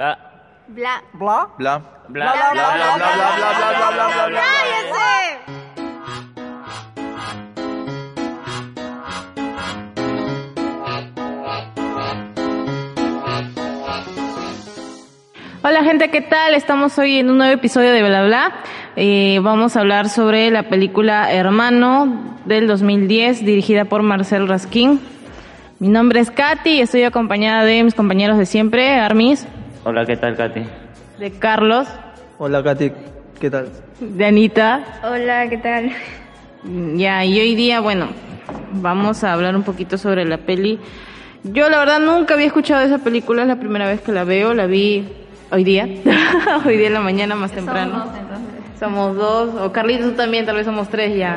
Bla. Bla. Bla. Bla. Bla. Bla. Bla. Bla. Bla. Bla. Bla. Bla. Bla. Bla. ¡Cállese! Hola gente, ¿qué tal? Estamos hoy en un nuevo episodio de Bla Bla. Eh, vamos a hablar sobre la película Hermano del 2010, dirigida por Marcel Raskin. Mi nombre es Katy y estoy acompañada de mis compañeros de siempre, Armis, Hola, ¿qué tal, Katy? de Carlos, Hola, Katy. ¿Qué tal? de Anita. Hola, ¿qué tal? Ya, y hoy día, bueno, vamos a hablar un poquito sobre la peli. Yo la verdad nunca había escuchado esa película, es la primera vez que la veo, la vi hoy día, hoy día en la mañana más temprano. Somos dos, o Carlitos tú también, tal vez somos tres ya.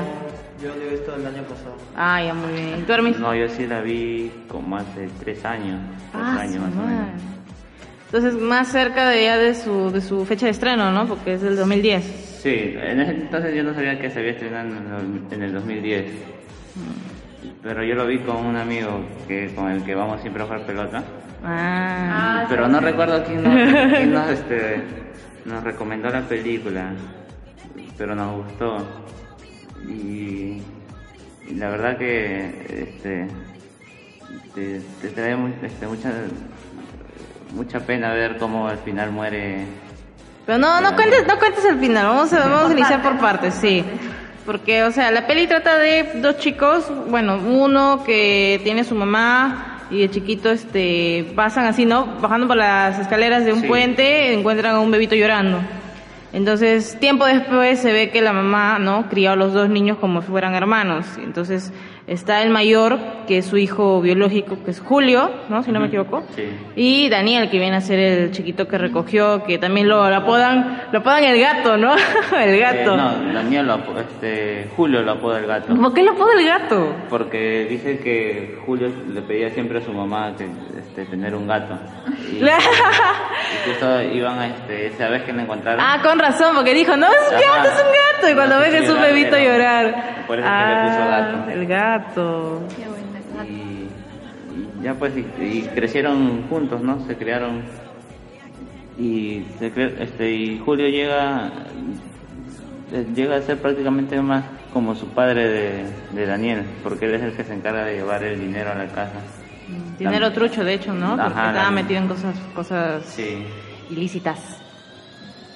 Yo lo he visto el año pasado. Ah, ya muy bien. ¿Y tú? No, yo sí la vi como hace tres años. Tres Ah, años más o menos. Entonces, más cerca de ya de su, de su fecha de estreno, ¿no? Porque es del 2010. Sí, en ese entonces yo no sabía que se había estrenado en el, en el 2010. Pero yo lo vi con un amigo que con el que vamos siempre a jugar pelota. Ah. Pero no recuerdo quién nos, quién nos, este, nos recomendó la película, pero nos gustó. Y, y la verdad que este, te, te trae mu- este, mucha, mucha pena ver cómo al final muere. Pero no, no cuentes, no cuentes el final, vamos a, vamos a iniciar por partes, sí. Porque, o sea, la peli trata de dos chicos, bueno, uno que tiene su mamá y el chiquito, este, pasan así, ¿no? Bajando por las escaleras de un Sí. puente, encuentran a un bebito llorando. Entonces, tiempo después se ve que la mamá, ¿no? Crió a los dos niños como si fueran hermanos. Entonces, está el mayor, que es su hijo biológico, que es Julio, ¿no? Si no me equivoco. Sí. Y Daniel, que viene a ser el chiquito que recogió, que también lo, lo apodan, lo apodan el gato, ¿no? el gato. Eh, no, Daniel lo este, Julio lo apoda el gato. ¿Por qué lo apoda el gato? Porque dice que Julio le pedía siempre a su mamá que, este, tener un gato. Y, y justo iban a, este, esa vez que lo encontraron. ah, con razón, porque dijo, no, es un Ajá. gato, es un gato. Y cuando No, ve que es un bebito llorar. por eso es que le puso Ah, gato. El gato. Qué buena. y, y ya pues, y, y crecieron juntos, ¿no? Se criaron. Y, se cre- este, y Julio llega, eh, llega a ser prácticamente más como su padre de, de Daniel, porque él es el que se encarga de llevar el dinero a la casa. Dinero trucho, de hecho, ¿no? Porque estaba metido en cosas, cosas Sí. ilícitas.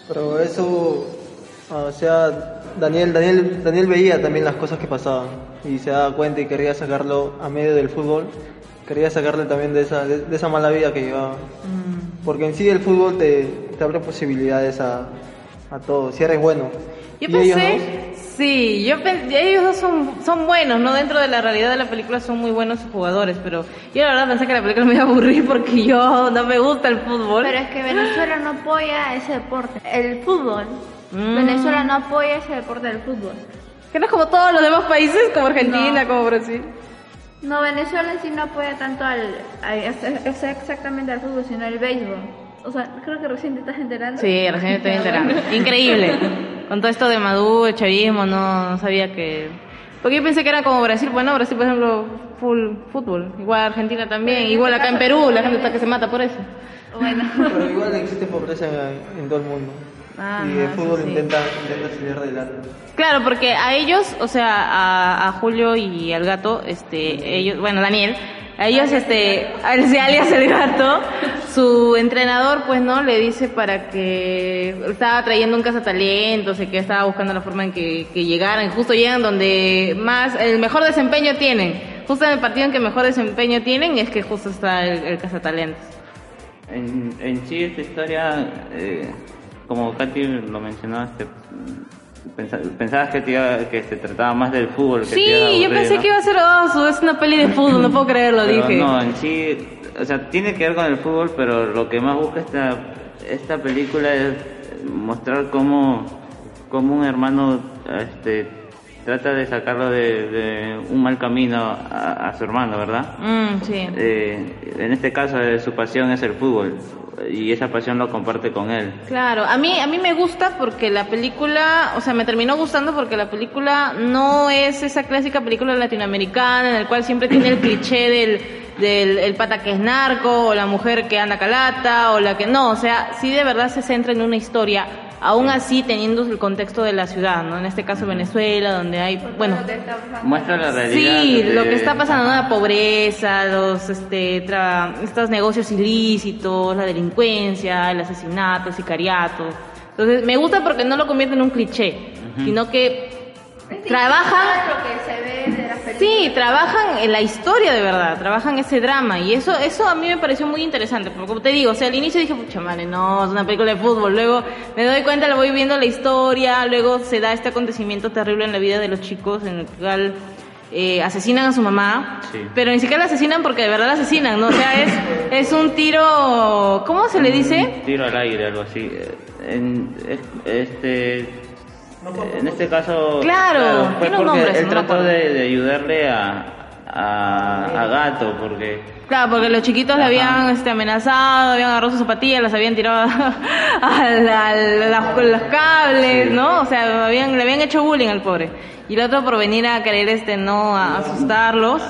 Pero eso, o sea, Daniel, Daniel, Daniel veía también las cosas que pasaban y se daba cuenta y quería sacarlo a medio del fútbol. Quería sacarle también de esa, de, de esa mala vida que llevaba. Mm. Porque en sí el fútbol te, te abre posibilidades a, a todo, si eres bueno. Yo Y ellos pensé, sí, yo pen- ellos dos son, son buenos, ¿no? Dentro de la realidad de la película son muy buenos jugadores, pero yo la verdad pensé que la película me iba a aburrir porque yo no me gusta el fútbol. Pero es que Venezuela no apoya ese deporte. El fútbol. Mm. Venezuela no apoya ese deporte del fútbol. Que no es como todos los demás países, como Argentina, No. como Brasil. No, Venezuela en sí no apoya tanto al, a- a- a- exactamente al fútbol, sino al béisbol. O sea, creo que recién te estás enterando. Sí, recién estoy enterando. Increíble. Con todo esto de Maduro, el chavismo, no, no sabía que... Porque yo pensé que era como Brasil, bueno, Brasil por ejemplo, full fútbol. Igual Argentina también, igual acá en Perú, la gente está que se mata por eso. Bueno. Pero igual existe pobreza en, en todo el mundo. Ajá, y el fútbol sí. intenta, intenta salir adelante. Claro, porque a ellos, o sea, a, a Julio y al gato, este, ellos, bueno, Daniel, a ellos, este, al alias el gato, su entrenador, pues, ¿no? Le dice para que estaba trayendo un cazatalentos y que estaba buscando la forma en que, que llegaran, y justo llegan donde más, el mejor desempeño tienen. Justo en el partido en que mejor desempeño tienen es que justo está el, el cazatalentos. En, en sí, esta historia, eh, como Katy lo mencionó, este, pensa- pensabas que, te iba- que se trataba más del fútbol. Que te iba a Sí, yo pensé ¿no? que iba a ser, oh, es una peli de fútbol, no puedo creerlo, Pero dije. No, en sí, o sea, tiene que ver con el fútbol, pero lo que más busca esta, esta película es mostrar cómo, cómo un hermano este, trata de sacarlo de, de un mal camino a, a su hermano, ¿verdad? Mm, sí. Eh, en este caso, eh, su pasión es el fútbol y esa pasión lo comparte con él. Claro, a mí, a mí me gusta porque la película, o sea, me terminó gustando porque la película no es esa clásica película latinoamericana en el cual siempre tiene el cliché del, del el pata que es narco, o la mujer que anda calata, o la que no, o sea, sí de verdad se centra en una historia, aún así teniendo el contexto de la ciudad, ¿no? En este caso Venezuela, donde hay, bueno. Muestra la realidad. Sí, de- lo que está pasando, ¿no? la pobreza, los, este, tra- estos negocios ilícitos, la delincuencia, el asesinato, el sicariato. Entonces, me gusta porque no lo convierte en un cliché, sino que trabajan lo que se ve. Sí, trabajan en la historia de verdad, trabajan ese drama y eso eso a mí me pareció muy interesante, porque como te digo, o sea, al inicio dije, pucha madre, no, es una película de fútbol, luego me doy cuenta, le voy viendo la historia, luego se da este acontecimiento terrible en la vida de los chicos en el cual eh, asesinan a su mamá, Sí. pero ni siquiera la asesinan porque de verdad la asesinan, ¿no? O sea, es, es un tiro, ¿cómo se le dice? Un tiro al aire, algo así. Eh, En, es- este, en este caso, Claro, fue tiene un porque él trató de, de ayudarle a, a, a Gato, porque Claro, porque los chiquitos le habían este, amenazado, habían agarrado sus zapatillas, las habían tirado al- las- los cables, Sí. ¿no? O sea, habían, le habían hecho bullying al pobre. Y el otro por venir a querer este, no a asustarlos,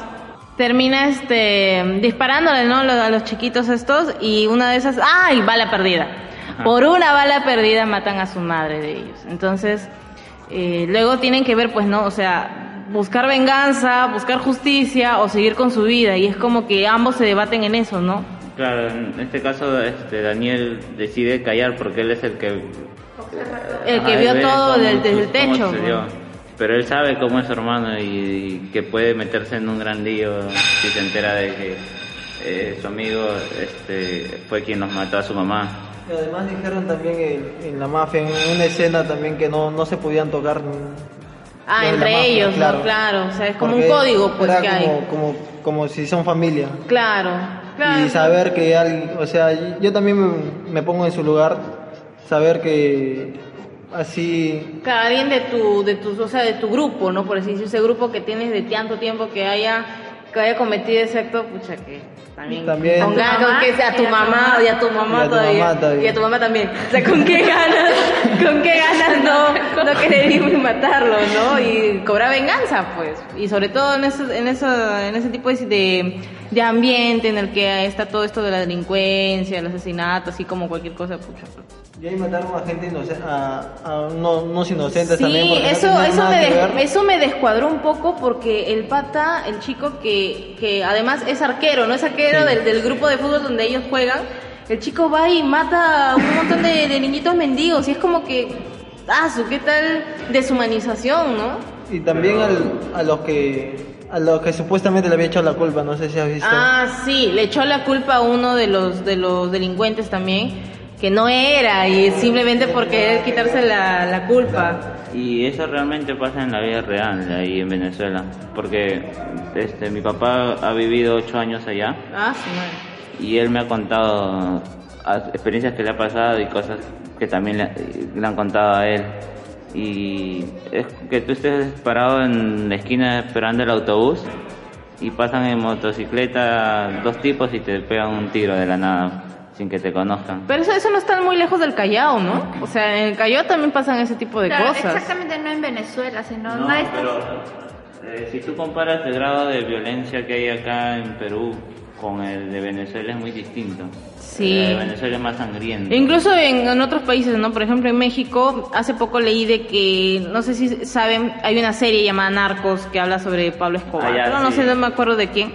termina este disparándole, ¿no? A los chiquitos estos y una de esas, ¡ay! Bala perdida. Ajá. Por una bala perdida matan a su madre de ellos. Entonces, eh, luego tienen que ver, pues, ¿no? O sea, buscar venganza, buscar justicia o seguir con su vida. Y es como que ambos se debaten en eso, ¿no? claro, en este caso este, Daniel decide callar porque él es el que... El que vio todo cómo- del- desde el techo. Pero él sabe cómo es su hermano y, y que puede meterse en un gran lío si se entera de que eh, su amigo este, fue quien nos mató a su mamá. Y además dijeron también en, en la mafia, en una escena también que no, no se podían tocar. Ah, entre mafia, ellos, ¿no? Claro, o sea, es como un código, pues, era que hay. como, como, si son familia. Claro, claro. Y saber que alguien, o sea, yo también me, me pongo en su lugar, saber que así Cada alguien de tu, de tu, o sea, de tu grupo, ¿no? Por así decirlo, ese grupo que tienes de tanto tiempo que haya, que haya cometido ese acto, pucha, que también, También. con ganas, con que sea tu y a tu mamá, y a tu mamá Y a tu todavía, mamá todavía. y a tu mamá también, o sea, con qué ganas, con qué ganas no, no querer ir y matarlo, ¿no? Y cobrar venganza, pues, y sobre todo en eso, en eso, en ese tipo de, de, de ambiente en el que está todo esto de la delincuencia, el asesinato, así como cualquier cosa, pucha, y ahí mataron a gente inocente, a, a uno- unos inocentes Sí, también. no eso, tenían eso, me des- eso me descuadró un poco porque el pata, el chico que, que además es arquero, no es arquero Sí. del, del grupo de fútbol donde ellos juegan, el chico va y mata a un montón de, de niñitos mendigos y es como que, ah, su, qué tal deshumanización, ¿no? Y también al- a los que a los que supuestamente le había echado la culpa, no sé si has visto. Ah, sí, le echó la culpa a uno de los, de los delincuentes también, que no era, y simplemente por querer quitarse la, la culpa. Y eso realmente pasa en la vida real, ahí en Venezuela. Porque este, mi papá ha vivido ocho años allá Ah, sí, madre. y él me ha contado experiencias que le ha pasado y cosas que también le, le han contado a él. Y es que tú estés parado en la esquina esperando el autobús y pasan en motocicleta dos tipos y te pegan un tiro de la nada sin que te conozcan. Pero eso, eso no está muy lejos del Callao, ¿no? O sea, en el Callao también pasan ese tipo de Claro, cosas. Exactamente, no en Venezuela, sino No, no es- pero eh, si tú comparas el grado de violencia que hay acá en Perú con el de Venezuela es muy distinto. Sí. El de Venezuela es más sangriento. Incluso en, en otros países, ¿no? Por ejemplo, en México, hace poco leí de que, no sé si saben, hay una serie llamada Narcos que habla sobre Pablo Escobar, Ah, ya, pero no sí. sé, no me acuerdo de quién.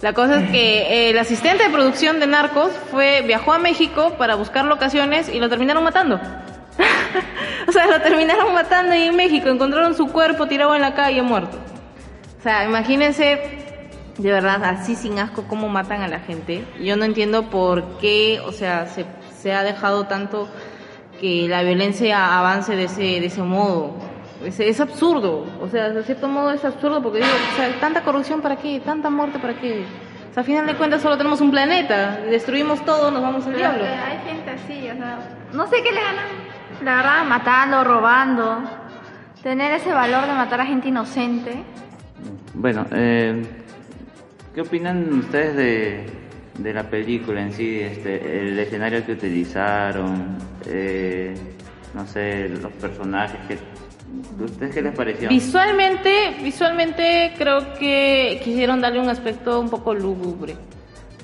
La cosa es que eh, el asistente de producción de Narcos fue viajó a México para buscar locaciones y lo terminaron matando. o sea, lo terminaron matando ahí en México, encontraron su cuerpo tirado en la calle muerto. O sea, imagínense, de verdad, así sin asco, cómo matan a la gente. Yo no entiendo por qué, o sea, se, se ha dejado tanto que la violencia avance de ese, de ese modo. Es, es absurdo, o sea, de cierto modo es absurdo porque digo, o sea, tanta corrupción para qué, tanta muerte para qué. O sea, al final de cuentas solo tenemos un planeta, destruimos todo, nos vamos al Pero diablo. hay gente así, o sea, no sé qué le ganan, la verdad, matando, robando, tener ese valor de matar a gente inocente. Bueno, eh, ¿qué opinan ustedes de, de la película en sí? Este, el escenario que utilizaron, eh, no sé, los personajes que ¿Ustedes qué les pareció? Visualmente, visualmente creo que quisieron darle un aspecto un poco lúgubre.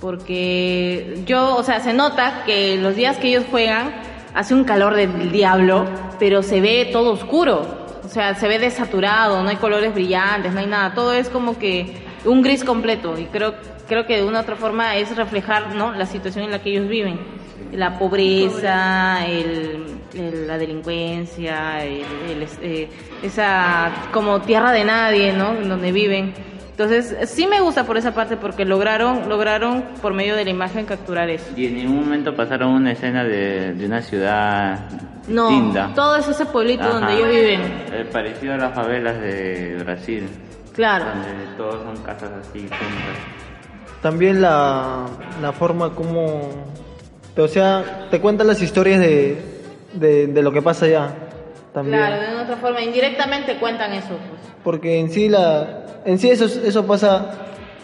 Porque yo, o sea, se nota que los días que ellos juegan hace un calor del diablo, pero se ve todo oscuro. O sea, se ve desaturado, no hay colores brillantes, no hay nada. Todo es como que un gris completo. Y creo, creo que de una u otra forma es reflejar ¿no? la situación en la que ellos viven. La pobreza, el, el- la delincuencia, el- el- eh, esa como tierra de nadie, ¿no? En donde viven. Entonces, sí me gusta por esa parte porque lograron, lograron por medio de la imagen capturar eso. Y en ningún momento pasaron una escena de, de una ciudad No, linda. todo es ese pueblito Ajá. donde ellos viven. Eh, parecido a las favelas de Brasil, Claro. donde todos son casas así juntas. También la, la forma como... O sea, te cuentan las historias de, de, de lo que pasa allá. También. Claro, de una otra forma, indirectamente cuentan eso. Pues. Porque en sí la en sí eso eso pasa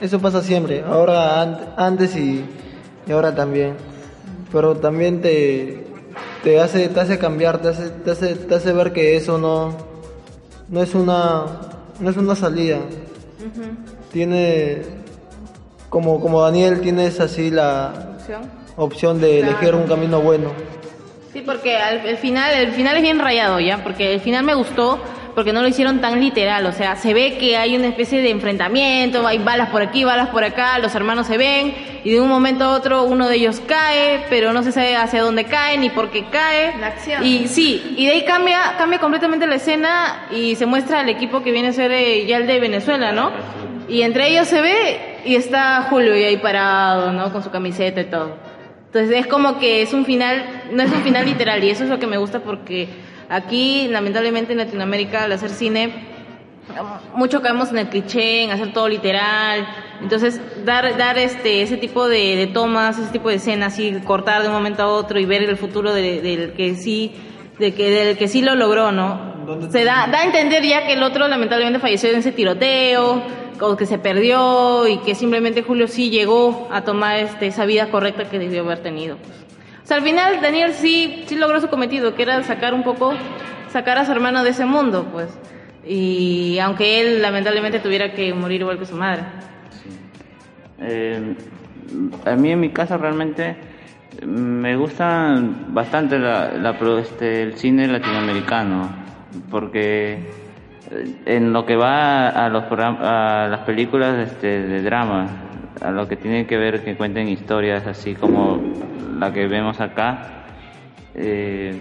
eso pasa siempre, ahora an- antes y, y ahora también. Pero también te te hace te hace cambiar, te hace, te hace te hace ver que eso no no es una no es una salida. Tiene como como Daniel tienes así la ¿Opción? Opción de Claro. elegir un camino bueno. Sí, porque al, el final, el final es bien rayado ya, porque el final me gustó porque no lo hicieron tan literal, o sea, se ve que hay una especie de enfrentamiento, hay balas por aquí, balas por acá, los hermanos se ven y de un momento a otro uno de ellos cae, pero no se sabe hacia dónde cae ni por qué cae. La acción. Y sí, y de ahí cambia, cambia completamente la escena y se muestra el equipo que viene a ser eh, ya el de Venezuela, ¿no? Y entre ellos se ve y está Julio y ahí parado, ¿no? Con su camiseta y todo. Entonces es como que es un final, no es un final literal y eso es lo que me gusta porque aquí lamentablemente en Latinoamérica al hacer cine mucho caemos en el cliché, en hacer todo literal. Entonces, dar, dar este, ese tipo de, de tomas, ese tipo de escenas, y cortar de un momento a otro y ver el futuro de- del que sí, de que, del que sí lo logró, ¿no? ¿Dónde Se da, da a entender ya que el otro lamentablemente falleció en ese tiroteo, o que se perdió, y que simplemente Julio sí llegó a tomar este, esa vida correcta que debió haber tenido. O sea, al final Daniel sí, sí logró su cometido, que era sacar un poco, sacar a su hermano de ese mundo, pues. Y aunque él lamentablemente tuviera que morir igual que su madre. Eh, a mí en mi caso realmente me gusta bastante la, la este, el cine latinoamericano porque en lo que va a los a las películas este, de drama a lo que tiene que ver que cuenten historias así como la que vemos acá eh,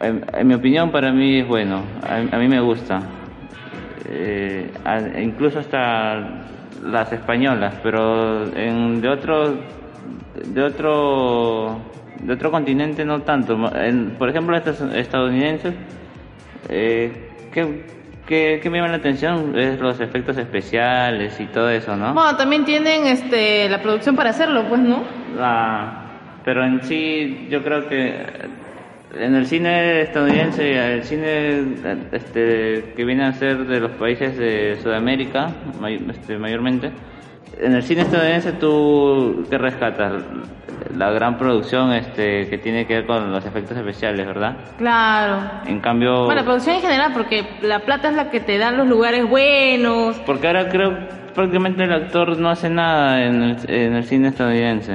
en, mi opinión para mí es bueno a, a mí me gusta eh, a- incluso hasta las españolas, pero en, de otro de otro de otro continente no tanto. Por ejemplo, estas estadounidenses, eh, ¿qué, qué, qué me llama la atención es los efectos especiales y todo eso, ¿no? Bueno, también tienen este, la producción para hacerlo, pues, ¿no? Ah, pero en sí yo creo que en el cine estadounidense, el cine este, que viene a ser de los países de Sudamérica, may- este, mayormente, en el cine estadounidense tú qué rescatas la gran producción este, que tiene que ver con los efectos especiales, ¿verdad? Claro. En cambio, Bueno, la producción en general, porque la plata es la que te da los lugares buenos. porque ahora creo prácticamente el actor no hace nada en el, en el cine estadounidense.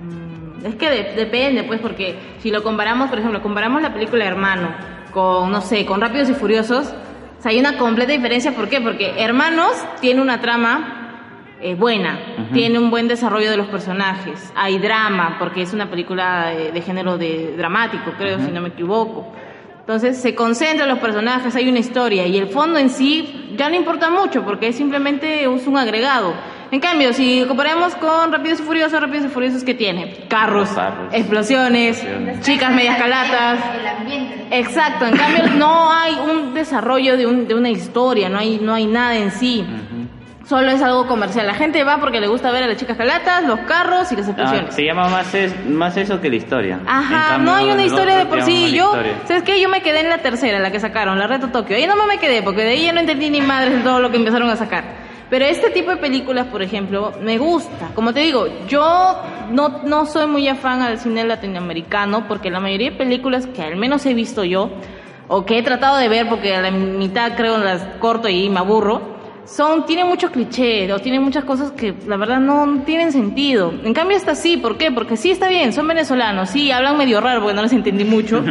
Mm, Es que de- depende, pues, porque si lo comparamos, por ejemplo, comparamos la película Hermano con, no sé, con Rápidos y Furiosos, o sea, hay una completa diferencia. ¿Por qué? Porque Hermanos tiene una trama eh, buena, tiene un buen desarrollo de los personajes, hay drama, porque es una película de, de género de, dramático, creo, si no me equivoco. Entonces se concentra en los personajes, hay una historia y el fondo en sí ya no importa mucho porque es simplemente es un agregado. En cambio, si comparamos con Rápidos y Furiosos, Rápidos y Furiosos que tiene carros, Carros. explosiones, Explosiones. chicas medias calatas. El ambiente. Exacto, en cambio no hay un desarrollo de, un- de una historia, no hay, no hay nada en sí. Solo es algo comercial. La gente va porque le gusta ver a las chicas calatas, los carros y las Ah, explosiones. se llama más, es, más eso que la historia. Ajá, En no hay cambio, una historia de por sí. Yo. ¿sabes qué? Yo me quedé en la tercera, la que sacaron, la Reto Tokio. Ahí no me quedé, porque de ahí ya no entendí ni madres de todo lo que empezaron a sacar. Pero este tipo de películas, por ejemplo, me gusta. Como te digo, yo no, no soy muy afán al cine latinoamericano, porque la mayoría de películas que al menos he visto yo, o que he tratado de ver porque a la mitad creo las corto y me aburro, son, tienen muchos clichés o tienen muchas cosas que la verdad no tienen sentido. En cambio esta sí, ¿por qué? Porque sí está bien, son venezolanos, sí, hablan medio raro porque no les entendí mucho,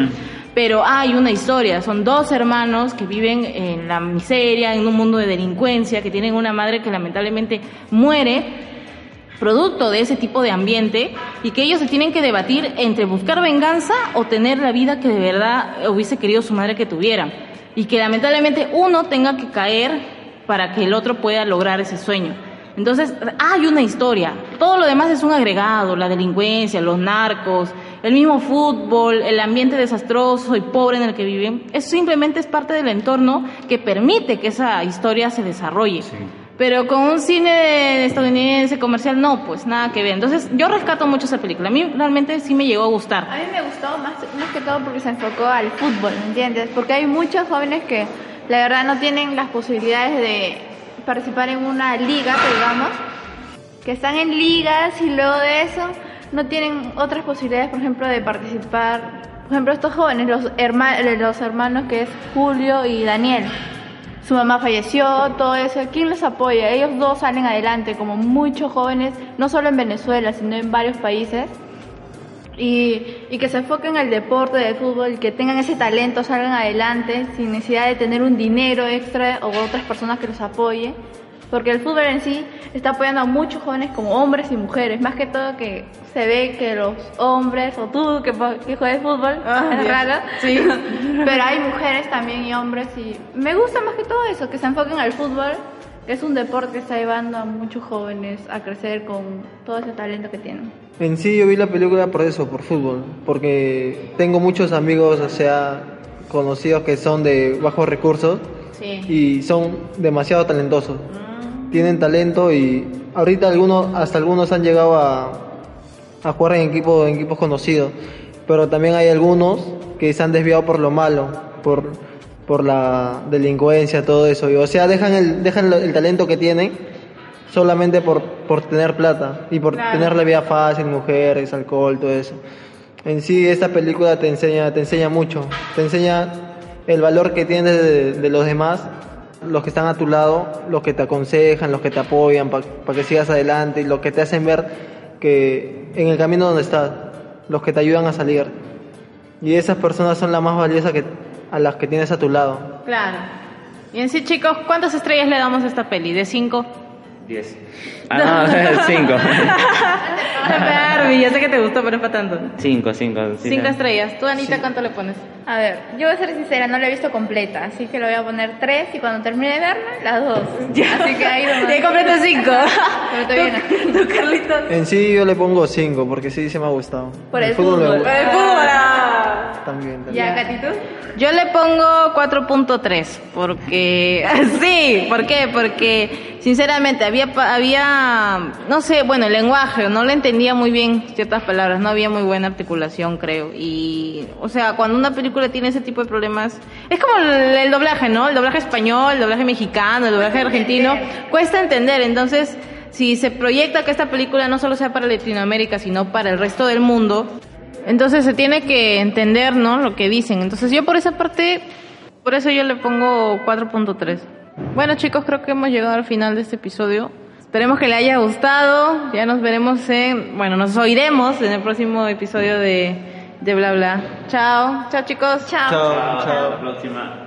pero hay una historia, son dos hermanos que viven en la miseria, en un mundo de delincuencia, que tienen una madre que lamentablemente muere producto de ese tipo de ambiente y que ellos se tienen que debatir entre buscar venganza o tener la vida que de verdad hubiese querido su madre que tuviera y que lamentablemente uno tenga que caer para que el otro pueda lograr ese sueño. Entonces, hay una historia. Todo lo demás es un agregado, la delincuencia, los narcos, el mismo fútbol, el ambiente desastroso y pobre en el que viven. Eso simplemente es parte del entorno que permite que esa historia se desarrolle. Pero con un cine estadounidense comercial, no, pues nada que ver. Entonces, yo rescato mucho esa película. A mí realmente sí me llegó a gustar. A mí me gustó más, más que todo porque se enfocó al fútbol, ¿me entiendes? Porque hay muchos jóvenes que la verdad no tienen las posibilidades de participar en una liga, digamos, que están en ligas y luego de eso no tienen otras posibilidades, por ejemplo, de participar. Por ejemplo, estos jóvenes, los, los hermanos que es Julio y Daniel su mamá falleció, todo eso, ¿quién los apoya? Ellos dos salen adelante, como muchos jóvenes, no solo en Venezuela, sino en varios países, y, y que se enfoquen en el deporte del fútbol, que tengan ese talento, salgan adelante, sin necesidad de tener un dinero extra o otras personas que los apoyen porque el fútbol en sí está apoyando a muchos jóvenes como hombres y mujeres, más que todo que se ve que los hombres o tú que, que juegas fútbol, Ah, es raro, Sí. pero hay mujeres también y hombres y me gusta más que todo eso, que se enfoquen al fútbol, es un deporte que está llevando a muchos jóvenes a crecer con todo ese talento que tienen. En sí yo vi la película por eso, por fútbol, porque tengo muchos amigos, o sea, conocidos que son de bajos recursos Sí. y son demasiado talentosos. Tienen talento y ahorita algunos, hasta algunos han llegado a, a jugar en equipos, en equipos conocidos, pero también hay algunos que se han desviado por lo malo, por, por la delincuencia, todo eso. Y, o sea, dejan el, dejan el talento que tienen solamente por, por tener plata y por Claro. tener la vida fácil, mujeres, alcohol, todo eso. En sí, esta película te enseña, te enseña mucho, te enseña el valor que tienes de, de los demás, los que están a tu lado, los que te aconsejan, los que te apoyan para que sigas adelante y los que te hacen ver que en el camino donde estás, los que te ayudan a salir. Y esas personas son las más valiosas que, a las que tienes a tu lado. Claro. Y en sí, chicos, ¿cuántas estrellas le damos a esta peli? ¿De cinco? 10. Ah, no, 5. Barbie, yo sé que te gustó, pero es para tanto. 5, 5. Cinco estrellas. ¿Tú, Anita, cuánto le pones? A ver, yo voy a ser sincera, no la he visto completa, así que le voy a poner tres y cuando termine de verla, las dos. Así que ahí nomás. Ya completo cinco. No. ¿Tú, Carlitos? En sí yo le pongo 5 porque sí se me ha gustado. Por el me fútbol. gusta. ¡Eh, pura! También. Yo le pongo 4.3 porque sí, ¿por qué? Porque sinceramente había pa- había no sé, bueno, el lenguaje, no le entendía muy bien ciertas palabras, no había muy buena articulación, creo. Y o sea, cuando una película tiene ese tipo de problemas, es como el, el doblaje, ¿no? El doblaje español, el doblaje mexicano, el doblaje argentino, cuesta entender, entonces si se proyecta que esta película no solo sea para Latinoamérica, sino para el resto del mundo, entonces se tiene que entender, ¿no? Lo que dicen. Entonces yo por esa parte, por eso yo le pongo 4.3. Bueno chicos, creo que hemos llegado al final de este episodio. Esperemos que le haya gustado. Ya nos veremos en, bueno, nos oiremos en el próximo episodio de, de Bla Bla. Chao, chao chicos. Chao. Chao, Hasta chao. la próxima.